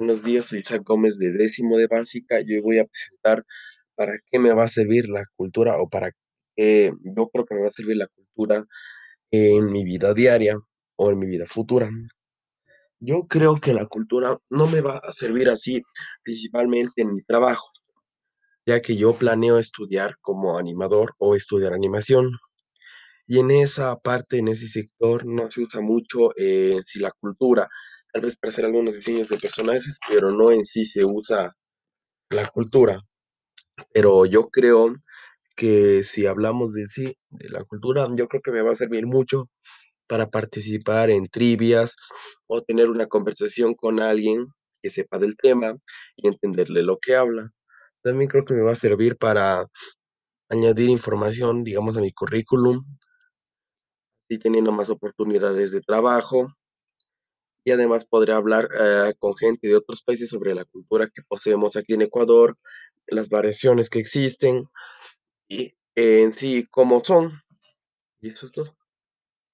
Buenos días, soy Isaac Gómez de décimo de básica. Yo voy a presentar para qué me va a servir la cultura o para qué yo creo que me va a servir la cultura en mi vida diaria o en mi vida futura. Yo creo que la cultura no me va a servir así principalmente en mi trabajo, ya que yo planeo estudiar como animador o estudiar animación. Y en esa parte, en ese sector, no se usa mucho eh, sí la cultura, tal vez para hacer algunos diseños de personajes, pero no en sí se usa la cultura. Pero yo creo que si hablamos de sí, de la cultura, yo creo que me va a servir mucho para participar en trivias o tener una conversación con alguien que sepa del tema y entenderle lo que habla. También creo que me va a servir para añadir información, digamos, a mi currículum, y teniendo más oportunidades de trabajo. Y además podré hablar eh, con gente de otros países sobre la cultura que poseemos aquí en Ecuador, las variaciones que existen y en sí cómo son. Y eso es todo.